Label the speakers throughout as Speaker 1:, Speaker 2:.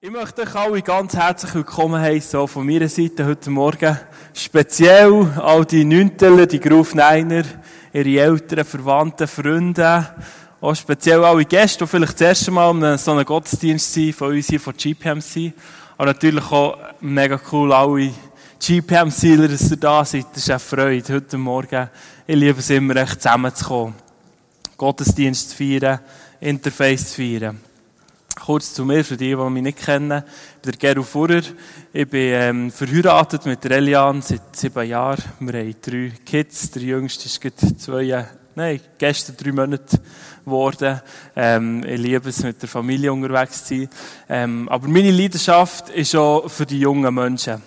Speaker 1: Ich möchte euch alle ganz herzlich willkommen heißen, auch von meiner Seite heute Morgen. Speziell all die Neunteler, die Groove Niner, ihre Eltern, Verwandten, Freunde, auch speziell alle Gäste, die vielleicht das erste Mal in so einem Gottesdienst sind, von uns hier von GPMC. Aber natürlich auch mega cool, alle GPMCler, dass ihr da seid. Das ist eine Freude heute Morgen. Ich liebe es immer, echt zusammenzukommen. Gottesdienst zu feiern, Interface zu feiern. Kurz zu mir, für die, die mich nicht kennen. Ich bin der Geru Furrer. Ich bin ähm, verheiratet mit der Elian seit sieben Jahren. Wir haben drei Kids. Der jüngste ist gerade zwei, nein, gestern drei Monate geworden. Ähm, ich liebe es, mit der Familie unterwegs zu sein. Ähm, aber meine Leidenschaft ist auch für die jungen Menschen.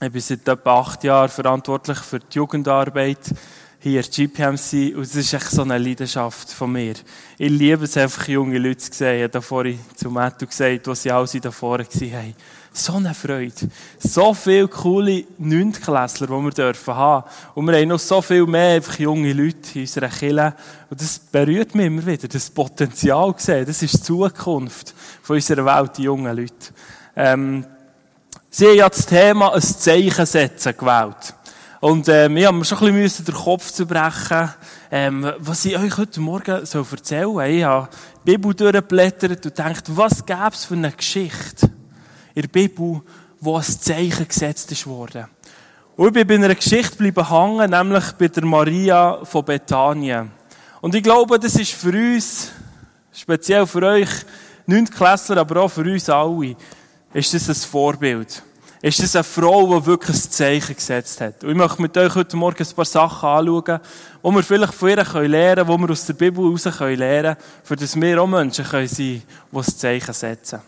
Speaker 1: Ich bin seit etwa acht Jahren verantwortlich für die Jugendarbeit hier GPMC und es ist echt so eine Leidenschaft von mir. Ich liebe es einfach, junge Leute zu sehen. Ich habe vorhin zu Matthew gesagt, was sie alle da vorne waren. So eine Freude. So viele coole Neuntklässler, die wir dürfen haben. Und wir haben noch so viel mehr einfach junge Leute in unserer Kirche. Und das berührt mich immer wieder. Das Potenzial sehen. Das ist die Zukunft von unserer Welt, die jungen Leute. Ähm, sie haben ja das Thema ein Zeichen setzen gewählt. Und ähm, ich habe mir schon ein bisschen den Kopf zu brechen, ähm, was ich euch heute Morgen so erzählen soll. Ich habe die Bibel durchgeblättert und gedacht, was gäbe es für eine Geschichte in der Bibel, wo ein Zeichen gesetzt ist worden. Und ich bin bei einer Geschichte bleiben hängen, nämlich bei der Maria von Bethanien. Und ich glaube, das ist für uns, speziell für euch, Neuntklässler, aber auch für uns alle, ist das ein Vorbild ist es eine Frau, die wirklich ein Zeichen gesetzt hat. Und ich möchte mit euch heute Morgen ein paar Sachen anschauen, die wir vielleicht von ihr lernen können, die wir aus der Bibel heraus lernen können, für dass wir auch Menschen sein können, die ein Zeichen setzen.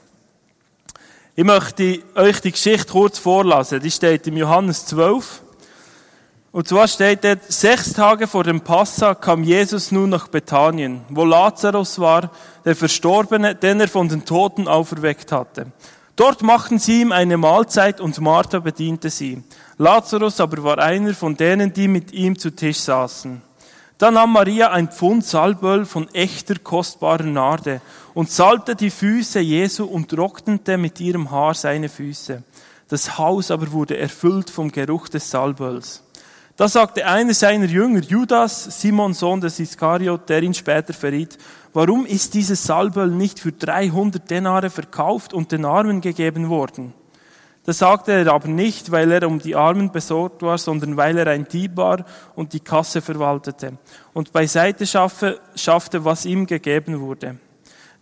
Speaker 1: Ich möchte euch die Geschichte kurz vorlesen. Die steht im Johannes 12. Und zwar steht dort, sechs Tage vor dem Passa kam Jesus nun nach Bethanien, wo Lazarus war, der Verstorbene, den er von den Toten auferweckt hatte. Dort machten sie ihm eine Mahlzeit und Martha bediente sie. Lazarus aber war einer von denen, die mit ihm zu Tisch saßen. Da nahm Maria ein Pfund Salböl von echter, kostbarer Narde und salbte die Füße Jesu und trocknete mit ihrem Haar seine Füße. Das Haus aber wurde erfüllt vom Geruch des Salböls. Da sagte einer seiner Jünger, Judas, Simon Sohn des Iskariot, der ihn später verriet, warum ist dieses Salböl nicht für 300 Denare verkauft und den Armen gegeben worden? Das sagte er aber nicht, weil er um die Armen besorgt war, sondern weil er ein Dieb war und die Kasse verwaltete und beiseite schaffte, was ihm gegeben wurde.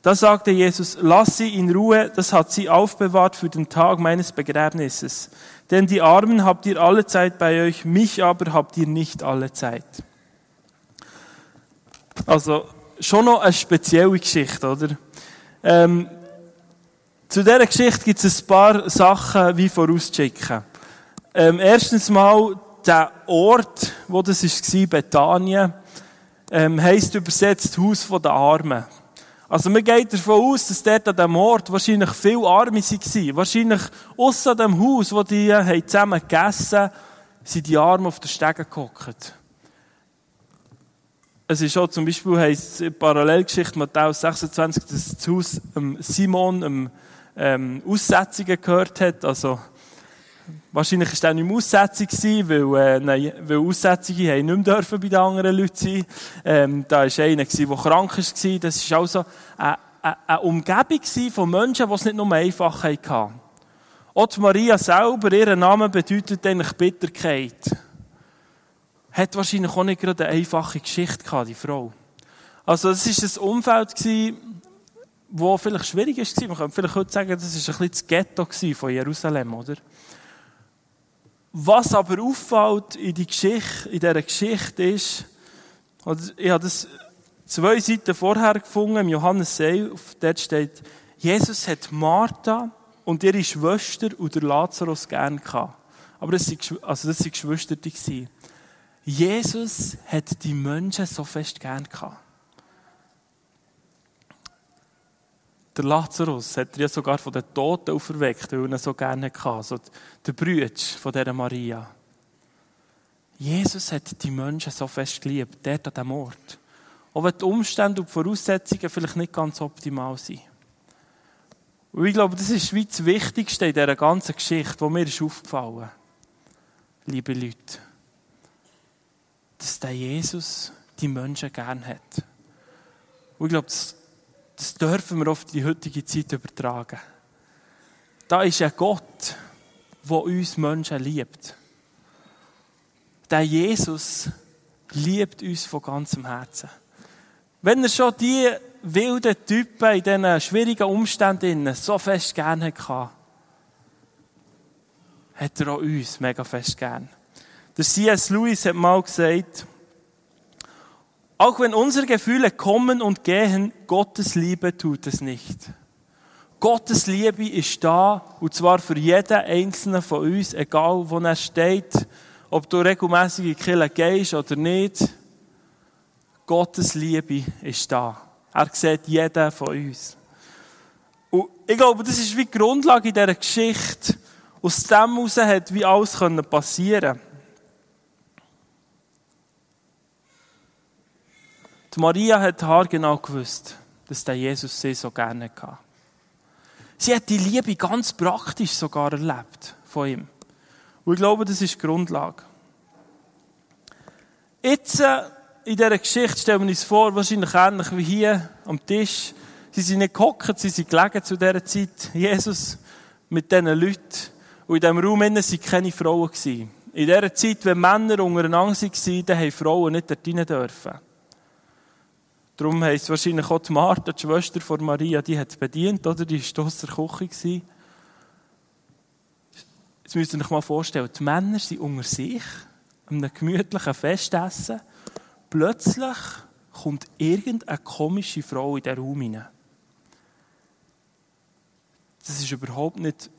Speaker 1: Da sagte Jesus, lass sie in Ruhe, das hat sie aufbewahrt für den Tag meines Begräbnisses. Denn die Armen habt ihr alle Zeit bei euch, mich aber habt ihr nicht alle Zeit. Also, schon noch eine spezielle Geschichte, oder? Ähm, zu dieser Geschichte gibt es ein paar Sachen wie vorausschicken. Ähm, erstens mal, der Ort, wo das war, Bethanien, ähm, heisst übersetzt Haus der Armen. Also man geht davon aus, dass dort an diesem Ort wahrscheinlich viele Arme waren. Wahrscheinlich außer dem Haus, wo die haben zusammen gegessen haben, sind die Arme auf der Stege gehockt. Es ist auch zum Beispiel, heisst Parallelgeschichte Matthäus 26, dass das Haus Simon ähm, Aussetzungen gehört hat. Also, Wahrscheinlich war er nicht mehr Aussetzung, weil, äh, nein, weil Aussetzungen haben nicht mehr bei den anderen Leuten sein. Ähm, da war einer, der krank war. Das war also eine, eine, Umgebung von Menschen, die es nicht nur einfach hatten. Auch Maria selber, ihr Name bedeutet eigentlich Bitterkeit. Hat wahrscheinlich auch nicht gerade eine einfache Geschichte gehabt, die Frau. Also, es war ein Umfeld, das vielleicht schwierig war. Man könnte vielleicht heute sagen, das war ein bisschen das Ghetto von Jerusalem, oder? Was aber auffällt in, die Geschichte, in dieser Geschichte ist, ich habe das zwei Seiten vorher gefunden, im Johannes 11, dort steht, Jesus hat Martha und ihre Schwester und der Lazarus gern gehabt. Aber das waren also das Geschwister. Jesus hat die Menschen so fest gern gehabt. Der Lazarus hat er ja sogar von den Toten auferweckt, weil er ihn so gerne hatte. Also der Brüder von dieser Maria. Jesus hat die Menschen so fest geliebt, dort an diesem Ort. Auch wenn die Umstände und die Voraussetzungen vielleicht nicht ganz optimal sind. Und ich glaube, das ist wie das Wichtigste in dieser ganzen Geschichte, wo mir ist aufgefallen, liebe Leute, dass der Jesus die Menschen gern hat. Und ich glaube, das, das dürfen wir auf die heutige Zeit übertragen. Da ist ein Gott, der uns Menschen liebt. Der Jesus liebt uns von ganzem Herzen. Wenn er schon die wilden Typen in diesen schwierigen Umständen so fest gerne hatte, hat er auch uns mega fest gern. Der C.S. Lewis hat mal gesagt, auch wenn unsere Gefühle kommen und gehen, Gottes Liebe tut es nicht. Gottes Liebe ist da, und zwar für jeden Einzelnen von uns, egal wo er steht, ob du regelmäßig in die Kirche gehst oder nicht. Gottes Liebe ist da. Er sieht jeden von uns. Und ich glaube, das ist wie die Grundlage in dieser Geschichte. Aus dem heraus hat wie alles passieren Die Maria hat haargenau gewusst, dass der Jesus sie so gerne hatte. Sie hat die Liebe ganz praktisch sogar erlebt von ihm. Und ich glaube, das ist die Grundlage. Jetzt, äh, in dieser Geschichte stellen wir uns vor, wahrscheinlich ähnlich wie hier am Tisch. Sie sind nicht gehockt, sie sind gelegen zu dieser Zeit. Jesus mit diesen Leuten. Und in diesem Raum waren keine Frauen. In dieser Zeit, wenn Männer untereinander waren, dann haben Frauen nicht dort rein dürfen. Darum heisst wahrscheinlich auch die Martha, die Schwester von Maria, die hat bedient, oder? Die war der Küche. Jetzt müsst ihr euch mal vorstellen, die Männer sind unter sich, an einem gemütlichen Festessen. Plötzlich kommt irgendeine komische Frau in den Raum hinein. Das ist überhaupt nicht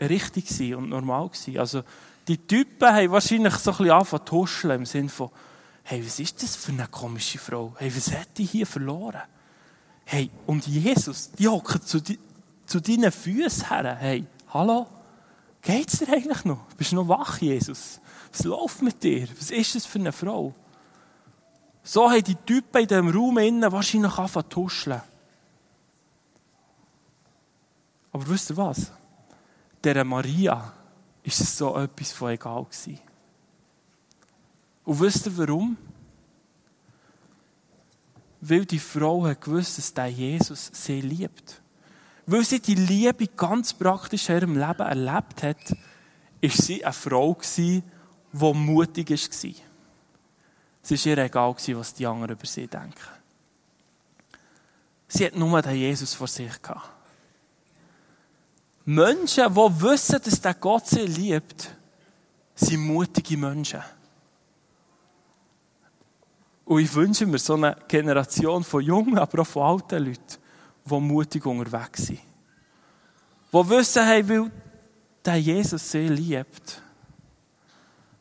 Speaker 1: richtig und normal Also, die Typen haben wahrscheinlich so ein bisschen angefangen zu huscheln, im Sinne von, hey, was ist das für eine komische Frau? Hey, was hat die hier verloren? Hey, und Jesus, die hockt zu, zu deinen Füßen her. Hey, hallo? Geht's dir eigentlich noch? Bist du noch wach, Jesus? Was läuft mit dir? Was ist das für eine Frau? So haben die Typen in diesem Raum innen wahrscheinlich angefangen zu tuscheln. Aber wisst ihr was? Der Maria ist so etwas von egal gewesen. Und wisst ihr warum? Weil die Frau hat gewusst, dass der Jesus sie liebt. Weil sie die Liebe ganz praktisch in ihrem Leben erlebt hat, ist sie eine Frau die mutig war. Es war ihr egal, was die anderen über sie denken. Sie hat nur den Jesus vor sich gehabt. Menschen, die wissen, dass der Gott sie liebt, sind mutige Menschen. Und ich wünsche mir so eine Generation von jungen, aber auch von alten Leuten, die mutig unterwegs sind. Die wissen, hey, weil der Jesus sehr liebt,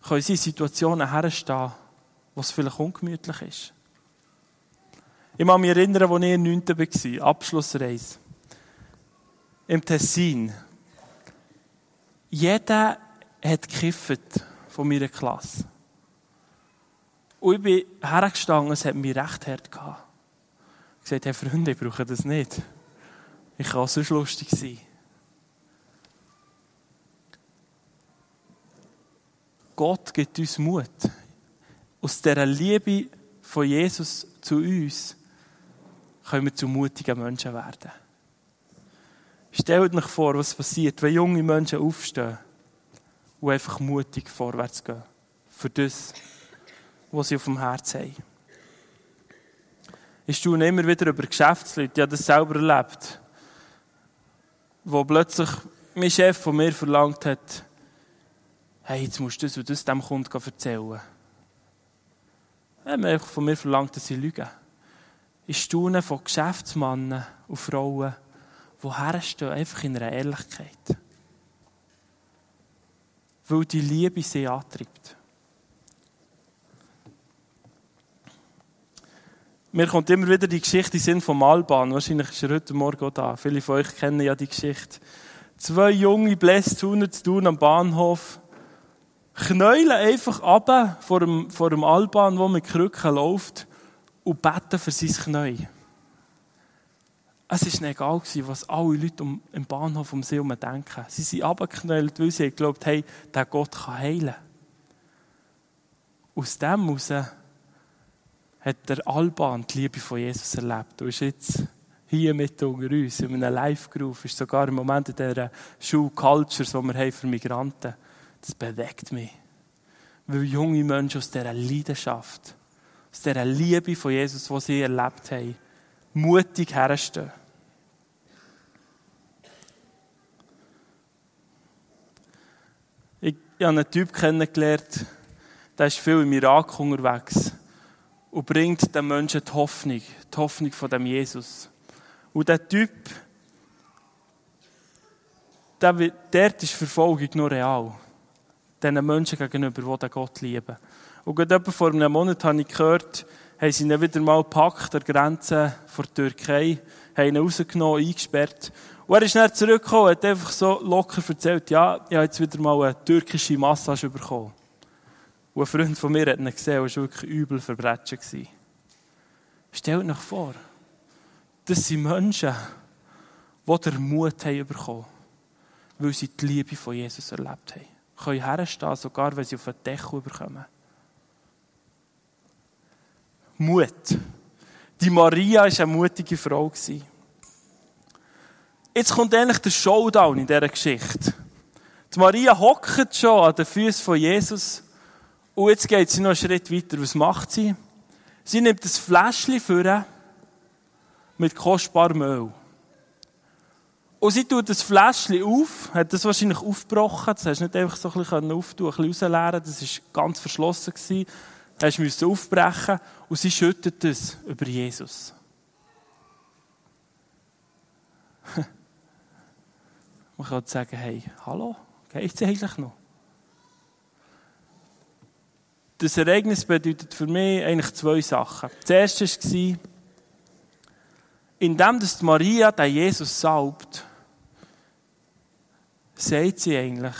Speaker 1: können sie Situationen herstehen, wo es vielleicht ungemütlich ist. Ich kann mich erinnern, als ich in 9. war, Abschlussreise. Im Tessin. Jeder hat gekifft von meiner Klasse. Und ich bin hergestanden, es hat mich recht hart gehabt. Ich sagte, hey Freunde, ich brauche das nicht. Ich kann sonst lustig sein. Gott gibt uns Mut. Aus dieser Liebe von Jesus zu uns können wir zu mutigen Menschen werden. Stellt euch vor, was passiert, wenn junge Menschen aufstehen und einfach mutig vorwärts gehen. Für das, was sie auf dem Herzen haben. Ich staune immer wieder über Geschäftsleute, ich habe das selber erlebt, wo plötzlich mein Chef von mir verlangt hat, hey, jetzt musst du das und das dem Kunden erzählen. Er hat von mir verlangt, dass ich lüge. Ich staune von Geschäftsmännern und Frauen, die herstehen, einfach in einer Ehrlichkeit. Weil die Liebe sie antreibt. Mir kommt immer wieder die Geschichte in Sinn vom Alban. Wahrscheinlich ist er heute Morgen auch da. Viele von euch kennen ja die Geschichte. Zwei junge Blästhuhner zu tun am Bahnhof. Knäulen einfach ab vor dem, vor dem Alban, wo mit Krücken läuft, und beten für sein Knäu. Es war egal, was alle Leute im Bahnhof um sie herum denken. Sie sind abgeknallt, weil sie glaubt hey, der Gott kann heilen. Aus dem heraus hat der Alban die Liebe von Jesus erlebt. Du bist jetzt hier mit unter uns, in einem Live-Groove, ist sogar im Moment in dieser Schulculture, die wir haben für Migranten haben. Das bewegt mich. Weil junge Menschen aus dieser Leidenschaft, aus dieser Liebe von Jesus, die sie erlebt haben, mutig herstehen. Ich, ich habe einen Typ kennengelernt, der ist viel im Irak unterwegs und bringt den Menschen die Hoffnung, die Hoffnung von dem Jesus. Und der Typ, der, ist Verfolgung nur real. Diesen Menschen gegenüber, die den Gott lieben. Und gerade vor einem Monat habe ich gehört, haben sie ihn wieder mal gepackt, an der Grenze vor der Türkei, haben ihn rausgenommen, eingesperrt. Und er ist dann zurückgekommen, hat einfach so locker erzählt, ja, ich habe jetzt wieder mal eine türkische Massage bekommen. Und ein Freund von mir hat ihn gesehen und war wirklich übel verbrechen. Stellt euch vor, das sind Menschen, die den Mut haben bekommen, weil sie die Liebe von Jesus erlebt haben. Können herstehen, sogar wenn sie auf den Deckel bekommen. Mut. Die Maria war eine mutige Frau. Jetzt kommt eigentlich der Showdown in dieser Geschichte. Die Maria hockt schon an den Füßen von Jesus und jetzt geht sie noch einen Schritt weiter. Was macht sie? Sie nimmt das Fläschchen für mit kostbarem Öl. Und sie tut das Fläschchen auf, hat das wahrscheinlich aufgebrochen, das hast du nicht einfach so ein bisschen auftun, ein bisschen rausleeren, das war ganz verschlossen. Gewesen. Das musst du aufbrechen und sie schüttet es über Jesus. Man kann sagen, hey, hallo, geht es eigentlich noch? Das Ereignis bedeutet für mich eigentlich zwei Sachen. Das erste war, indem dass Maria den Jesus salbt, sagt sie eigentlich,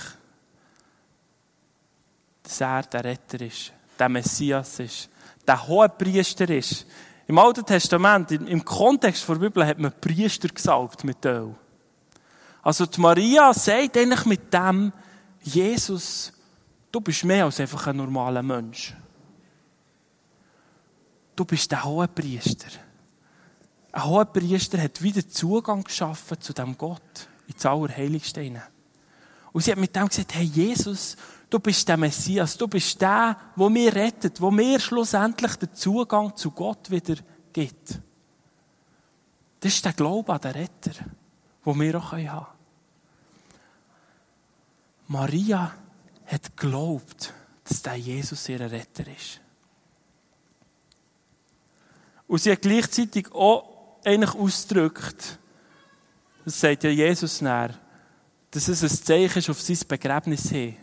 Speaker 1: dass er der Retter ist, der Messias ist, der hohe Priester ist. Im Alten Testament, im Kontext der Bibel, hat man Priester gesalbt mit Öl. Also die Maria sagt eigentlich mit dem, Jesus, du bist mehr als einfach ein normaler Mensch. Du bist der hohe Priester. Ein hoher Priester hat wieder Zugang geschaffen zu dem Gott, ins Allerheiligste. Und sie hat mit dem gesagt, hey Jesus, du bist der Messias, du bist der, der mir rettet, der mir schlussendlich den Zugang zu Gott wieder gibt. Das ist der Glaube an den Retter, den wir auch haben können. Maria hat geglaubt, dass der Jesus ihr Retter ist. Und sie hat gleichzeitig auch eigentlich ausdrückt, das sagt ja Jesus näher, dass es ein Zeichen ist auf sein Begräbnis hin.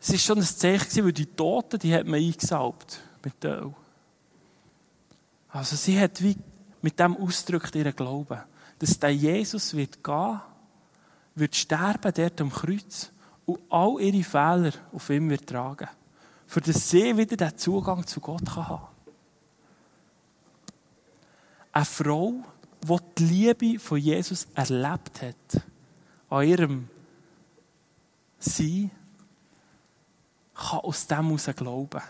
Speaker 1: Es war schon ein Zeichen, weil die Toten, die hat man eingesaugt mit Öl. Also sie hat wie mit dem ausdrückt ihren Glauben, dass der Jesus wird gehen, wird sterben dort am Kreuz und all ihre Fehler auf ihm wird tragen, für dass sie wieder den Zugang zu Gott haben kann. Eine Frau, die die Liebe von Jesus erlebt hat, an ihrem Sein, kann aus dem heraus glauben.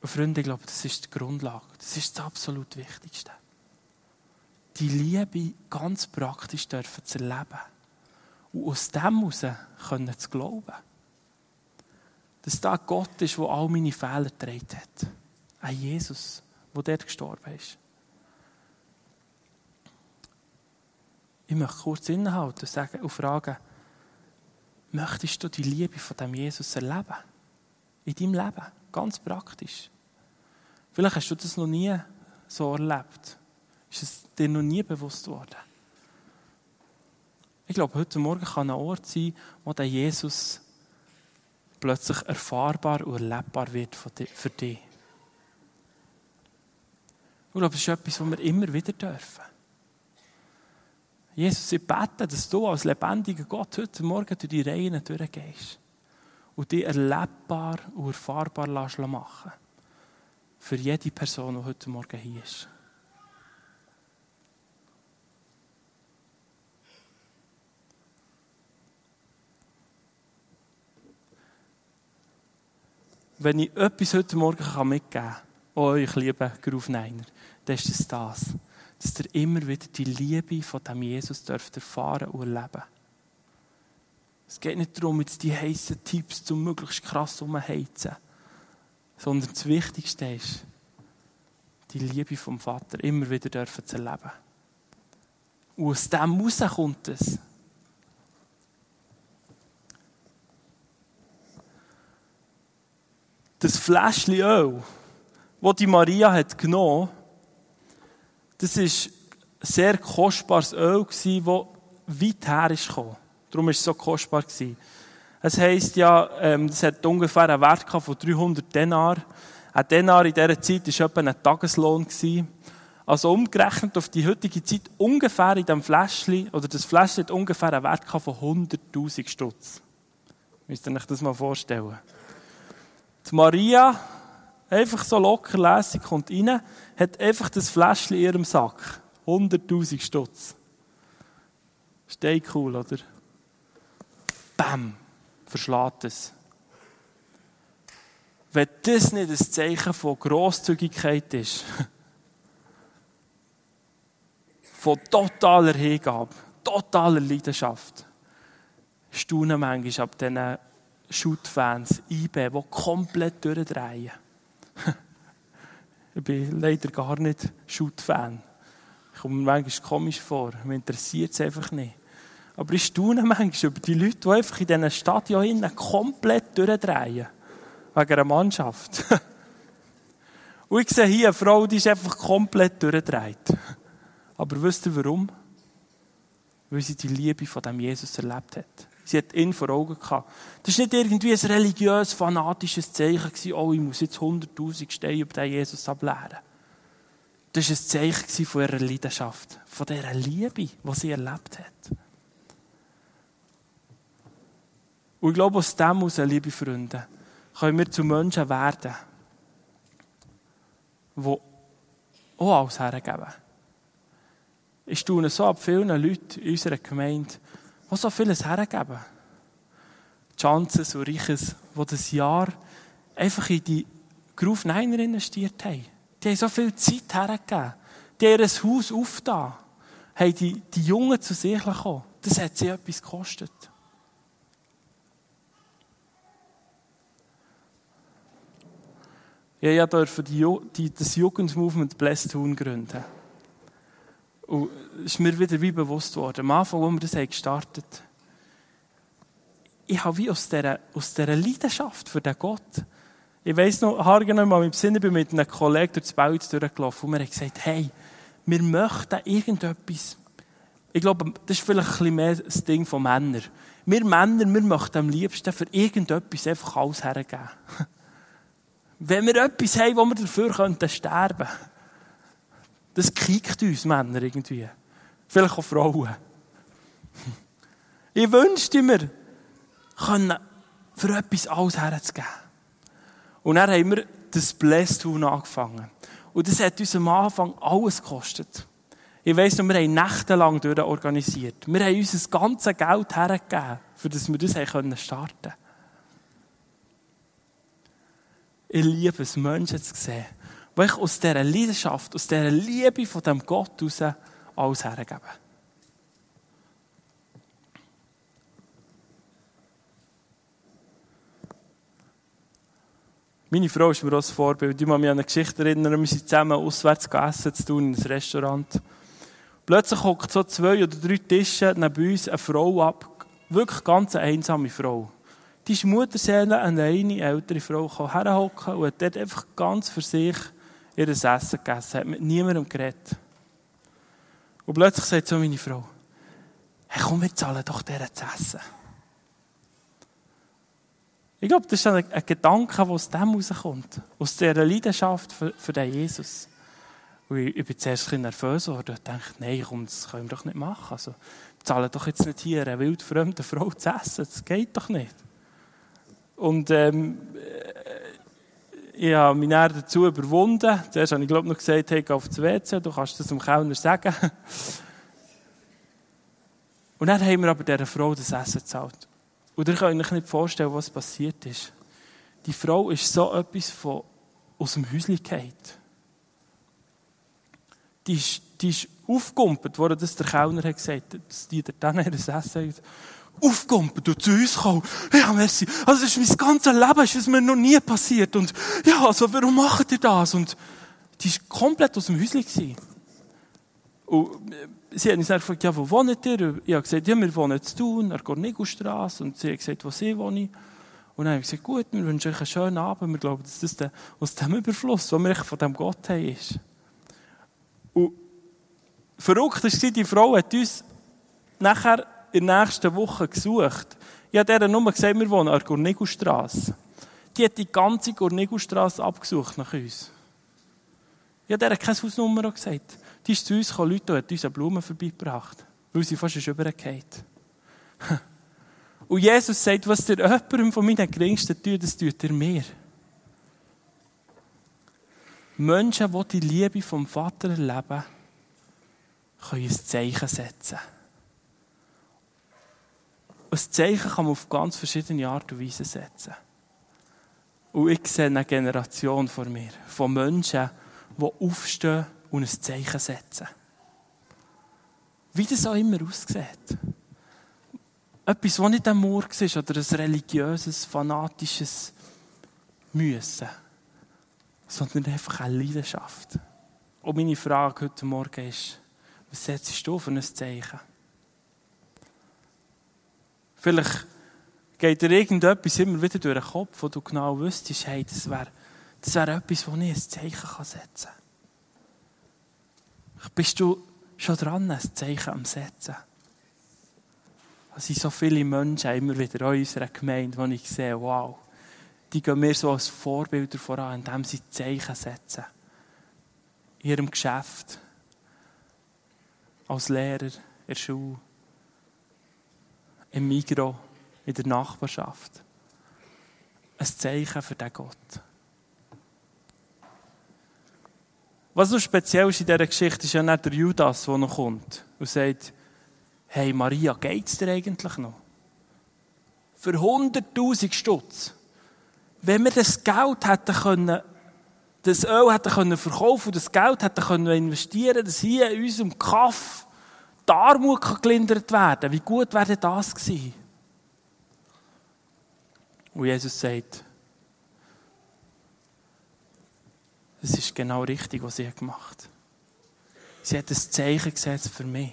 Speaker 1: Und Freunde, ich glaube, das ist die Grundlage. Das ist das absolut Wichtigste. Die Liebe ganz praktisch dürfen zu erleben. Und aus dem heraus können zu glauben. Dass da Gott ist, der all meine Fehler getragen hat ein Jesus, der dort gestorben ist. Ich möchte kurz innehalten und, fragen, möchtest du die Liebe von dem Jesus erleben? In deinem Leben, ganz praktisch. Vielleicht hast du das noch nie so erlebt. Ist es dir noch nie bewusst worden? Ich glaube, heute Morgen kann ein Ort sein, wo der Jesus plötzlich erfahrbar und erlebbar wird für dich. Ich glaube, das ist etwas, was wir immer wieder dürfen. Jesus, ich bete, dass du als lebendiger Gott heute Morgen durch die Reihen durchgehst und dich erlebbar und erfahrbar machen für jede Person, die heute Morgen hier ist. Wenn ich etwas heute Morgen mitgeben kann, euch lieben Groove-Niner, dann ist es das, dass ihr immer wieder die Liebe von dem Jesus dürft erfahren und erleben. Es geht nicht darum, jetzt die heißen Tipps zum möglichst krass umheizen, sondern das Wichtigste ist, die Liebe vom Vater immer wieder dürfen zu erleben. Und aus dem raus kommt es. Das Fläschchen Öl, das die Maria hat genommen hat, das ein sehr kostbares Öl, das weit her kam. Darum war es so kostbar. Es heisst ja, ähm, das hat ungefähr einen Wert von 300 Denar. Ein Denar in dieser Zeit war etwa ein Tageslohn. Also umgerechnet auf die heutige Zeit ungefähr in diesem Fläschchen, oder das Fläschchen hat ungefähr einen Wert von 100'000 Stutz. Müsst ihr euch das mal vorstellen. Die Maria einfach so locker lässig, kommt rein, hat einfach das Fläschchen in ihrem Sack. 100.000 Stutz. Steht cool, oder? Bam! Verschlägt es. Wenn das nicht ein Zeichen von Grosszügigkeit ist, von totaler Hingabe, totaler Leidenschaft, staunen manchmal ab diesen Shoot-Fans, die komplett durchdrehen. ich bin leider gar nicht Shoot-Fan. Ich komme mir manchmal komisch vor. Mir interessiert es einfach nicht. Aber ich staune manchmal über die Leute, die einfach in diesen Stadion komplett durchdrehen. Wegen einer Mannschaft. Und ich sehe hier eine Frau, die ist einfach komplett durchdreht. Aber wisst ihr warum? Weil sie die Liebe von dem Jesus erlebt hat. Sie hat ihn vor Augen gehabt. Das war nicht irgendwie ein religiös, fanatisches Zeichen, oh, ich muss jetzt 100.000 Steine über den Jesus ablehren. Das war ein Zeichen von ihrer Leidenschaft, von dieser Liebe, die sie erlebt hat. Und ich glaube, aus dem heraus, liebe Freunde, können wir zu Menschen werden, die auch alles hergeben. Ich staune so ab vielen Leuten in unserer Gemeinde, die so vieles hergeben. Chances und Reiches, die das Jahr einfach in die Groove Niner investiert haben. Die haben so viel Zeit hergegeben. Die haben ihr Haus aufgetan. Haben die, die Jungen zu sich gekommen. Das hat sie etwas gekostet. Ja, durfte die, die, das Jugendmovement Blessed Tun gründen. Und es ist mir wieder wie bewusst worden, am Anfang, als wir das gestartet haben, ich habe wie aus dieser, aus dieser Leidenschaft für den Gott, ich weiss noch, haargenau mal im Sinne, bin mit einem Kollegen durch das Bauhaus durchgelaufen und wir haben gesagt, hey, wir möchten irgendetwas. Ich glaube, das ist vielleicht ein bisschen mehr das Ding von Männern. Wir Männer, wir möchten am liebsten für irgendetwas einfach alles hergeben. Wenn wir etwas haben, wo wir dafür sterben könnten, das kickt uns Männer irgendwie. Vielleicht auch Frauen. Ich wünschte mir, für etwas alles herzugeben. Und dann haben wir das Tun angefangen. Und das hat uns am Anfang alles gekostet. Ich weiss noch, wir haben nächtelang durch organisiert. Wir haben uns das ganze Geld hergegeben, für das wir das starten konnten. Ich liebe es, Menschen zu sehen, die ich aus dieser Leidenschaft, aus dieser Liebe von dem Gott heraus alles hergeben. Meine Frau ist mir auch ein Vorbild. Ich muss mich an eine Geschichte erinnern, wir sind zusammen auswärts gegessen zu tun in ein Restaurant. Plötzlich hockt so zwei oder drei Tische neben uns eine Frau ab. Wirklich ganz eine einsame Frau. Die ist Mutterseele, eine ältere Frau, kam herhocken und hat dort einfach ganz für sich ihr Essen gegessen, hat mit niemandem geredet. Und plötzlich sagt so meine Frau, hey, komm, wir zahlen doch deren zu essen. Ich glaube, das ist ein, ein Gedanke, der aus dem rauskommt. Aus dieser Leidenschaft für, für den Jesus. Und ich, ich bin zuerst ein nervös geworden und dachte, nein, komm, das können wir doch nicht machen. Also, wir zahlen doch jetzt nicht hier eine wildfremde Frau zu essen. Das geht doch nicht. Und ähm, ich habe mich dann dazu überwunden. Zuerst habe ich, glaube noch gesagt, hey, geh auf das WC, du kannst das dem Kellner sagen. Und dann haben wir aber dieser Frau das Essen gezahlt. Und ihr könnt euch nicht vorstellen, was passiert ist. Die Frau ist so etwas von aus dem Häuschen. Die ist, die ist aufgekumpelt, wo das der Kellner hat gesagt dass die dann ihr Essen haben. Aufgekumpelt und zu uns kommen. Ja, merci. Also, das ist mein ganzes Leben, ist es mir noch nie passiert. Und, ja, also, warum macht ihr das? Und, die war komplett aus dem Häuschen gewesen. Und, äh, sie hat uns dann gefragt, ja, wo wohnt ihr? Ich habe gesagt, ja, wir wohnen zu Thun, an der Gornigostrasse. Und sie hat gesagt, wo sie wohnen. Und dann habe ich gesagt, gut, wir wünschen euch einen schönen Abend. Wir glauben, dass das aus dem Überfluss, den wir von dem Gott haben, ist. Und verrückt war, die Frau hat uns nachher in der nächsten Woche gesucht. Ich habe ihr nur gesagt, wir wohnen an der Gornigostrasse. Die hat die ganze Gornigostrasse abgesucht nach uns. Ich habe ihr keine Hausnummer gesagt. Die ist zu uns gekommen, Leute, und hat uns Blumen vorbeigebracht. Weil sie fast übergeht. Und Jesus sagt, was der jemandem von meinen Geringsten tut, das tut er mir. Menschen, die die Liebe vom Vater erleben, können ein Zeichen setzen. Ein Zeichen kann man auf ganz verschiedene Art und Weise setzen. Und ich sehe eine Generation vor mir von Menschen, die aufstehen und ein Zeichen setzen. Wie das auch immer aussieht etwas, was nicht ein Murks ist oder ein religiöses, fanatisches Müssen, sondern einfach eine Leidenschaft. Und meine Frage heute Morgen ist, was setzt du für ein Zeichen? Vielleicht geht dir irgendetwas immer wieder durch den Kopf, wo du genau wüsstest, hey, das wäre wär etwas, wo ich ein Zeichen setzen kann. Bist du schon dran, ein Zeichen am Setzen? Es sind so viele Menschen immer wieder in unserer Gemeinde, wo ich sehe, wow, die gehen mir so als Vorbilder voran, indem sie Zeichen setzen. In ihrem Geschäft, als Lehrer, in der Schule, im Migro, in der Nachbarschaft. Ein Zeichen für den Gott. Was so speziell ist in dieser Geschichte, ist ja nicht der Judas, der noch kommt und sagt, hey Maria, geht's dir eigentlich noch? Für 100.000 Stutz. Wenn wir das Geld hätten können, das Öl hätten können verkaufen und das Geld hätten können investieren, dass hier in unserem Kaff die Armut gelindert werden Wie gut wäre das gewesen? Und Jesus sagt, es ist genau richtig, was sie gemacht hat. Sie hat ein Zeichen gesetzt für mich.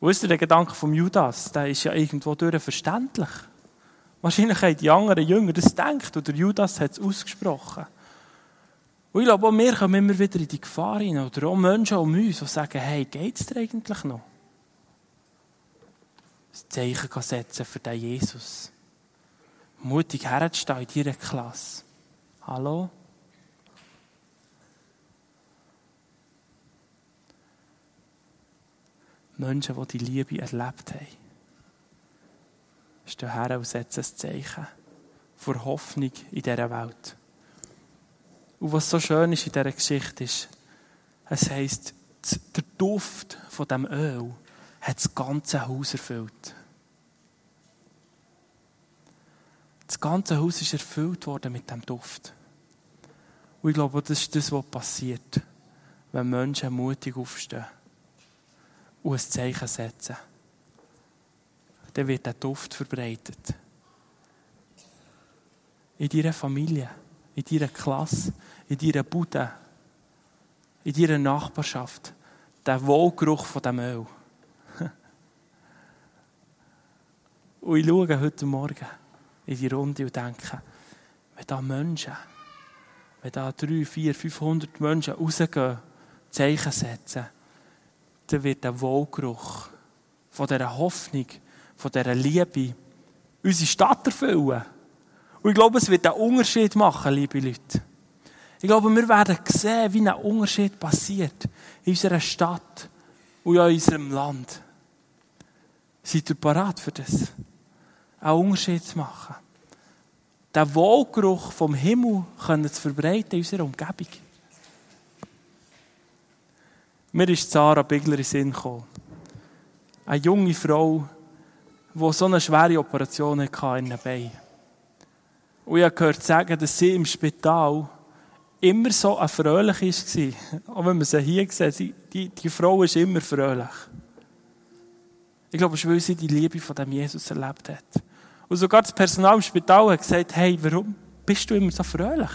Speaker 1: Wo ist der Gedanke vom Judas? Der ist ja irgendwo durch verständlich. Wahrscheinlich haben die anderen Jünger das gedacht und der Judas hat es ausgesprochen. Und ich glaube, auch wir kommen immer wieder in die Gefahr hinein. Oder auch Menschen um uns, die sagen, hey, geht es dir eigentlich noch? Das Zeichen setzen für den Jesus. Mutig herzustehen in deiner Klasse. Hallo? Menschen, die die Liebe erlebt haben. Stehen her und setzen ein Zeichen vor Hoffnung in dieser Welt. Und was so schön ist in dieser Geschichte ist, es heisst, der Duft von dem Öl hat das ganze Haus erfüllt. Das ganze Haus ist erfüllt worden mit dem Duft. Und ich glaube, das ist das, was passiert, wenn Menschen mutig aufstehen und ein Zeichen setzen. Dann wird der Duft verbreitet. In deiner Familie, in deiner Klasse, in deiner Bude, in deiner Nachbarschaft. Der Wohlgeruch von dem Öl. Und ich schaue heute Morgen in die Runde und denke, wenn da Menschen, wenn da drei, vier, 500 Menschen rausgehen, Zeichen setzen, dann wird der Wohlgeruch von dieser Hoffnung, von dieser Liebe unsere Stadt erfüllen. Und ich glaube, es wird einen Unterschied machen, liebe Leute. Ich glaube, wir werden sehen, wie ein Unterschied passiert in unserer Stadt und in unserem Land. Seid ihr bereit für das? Einen Unterschied zu machen? den Wohlgeruch vom Himmel können zu verbreiten in unserer Umgebung. Mir ist Sarah Bigler in den Sinn gekommen. Eine junge Frau, die so eine schwere Operation hatte in den Beinen. Und ich habe gehört sagen, dass sie im Spital immer so fröhlich war. Auch wenn man sie hier sieht, die, die Frau ist immer fröhlich. Ich glaube, es ist, weil sie die Liebe von dem Jesus erlebt hat. Und sogar das Personal im Spital hat gesagt, hey, warum bist du immer so fröhlich?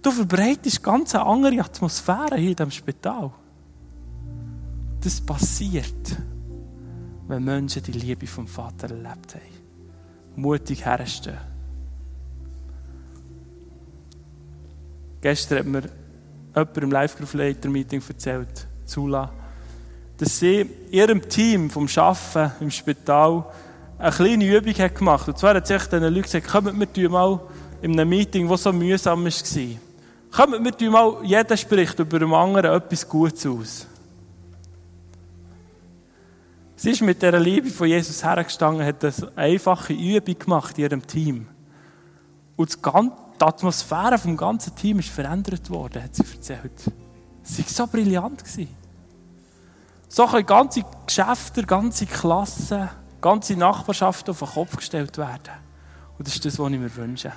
Speaker 1: Du verbreitest ganz eine andere Atmosphäre hier diesem Spital. Das passiert, wenn Menschen die Liebe vom Vater erlebt haben. Mutig herstehen. Gestern hat mir jemand im Live-Group-Leiter-Meeting erzählt, Zula, dass sie ihrem Team vom Arbeiten im Spital eine kleine Übung hat gemacht Und zwar hat sich den Leuten gesagt, kommt wir mal in einem Meeting, das so mühsam war. Kommt wir mal, jeder spricht über dem anderen etwas Gutes aus. Sie ist mit dieser Liebe von Jesus hergestanden, hat eine einfache Übung gemacht in ihrem Team. Und die Atmosphäre vom ganzen Team ist verändert worden, hat sie erzählt. Sie war so brillant. So können ganze Geschäfte, ganze Klassen, ganze Nachbarschaft auf den Kopf gestellt werden. Und das ist das, was ich mir wünsche.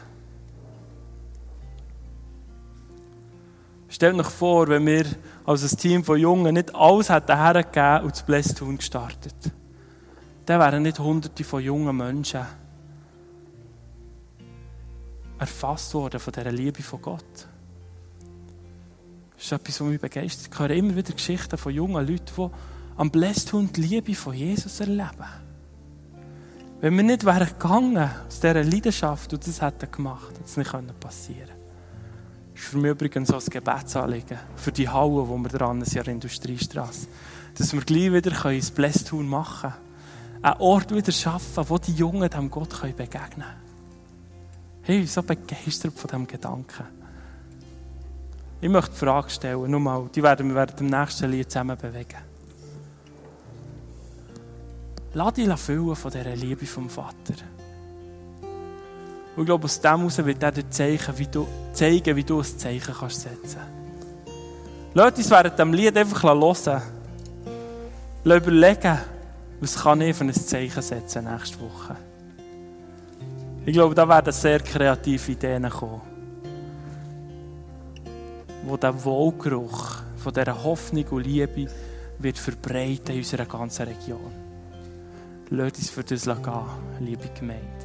Speaker 1: Stellt euch vor, wenn wir als ein Team von Jungen nicht alles hätten hergegeben und das Blästun gestartet. Dann wären nicht hunderte von jungen Menschen erfasst worden von dieser Liebe von Gott. Das ist etwas, was mich begeistert. Ich höre immer wieder Geschichten von jungen Leuten, die am Blästun die Liebe von Jesus erleben. Wenn wir nicht wären gegangen aus dieser Leidenschaft und das hätten gemacht, hätte es nicht passieren können. Das ist für mich übrigens so ein Gebetsanliegen für die Halle, wo wir dran sind, an der Industriestraße. Dass wir gleich wieder ein Blästun machen können. Einen Ort wieder schaffen, wo die Jungen dem Gott begegnen können. Hey, so begeistert von diesem Gedanken. Ich möchte die Frage stellen, nur mal, die werden wir dem nächsten Lied zusammen bewegen. Lass dich füllen von dieser Liebe vom Vater. Und ich glaube, aus dem heraus wird er dir zeigen, wie du, zeigen, wie du ein Zeichen kannst setzen kannst. Lass uns während diesem Lied einfach hören. Lass überlegen, was kann ich für ein Zeichen setzen nächste Woche. Ich glaube, da werden sehr kreative Ideen kommen. Wo der Wohlgeruch von dieser Hoffnung und Liebe wird verbreiten in unserer ganzen Region. Lass uns für das gehen, liebe Gemeinde.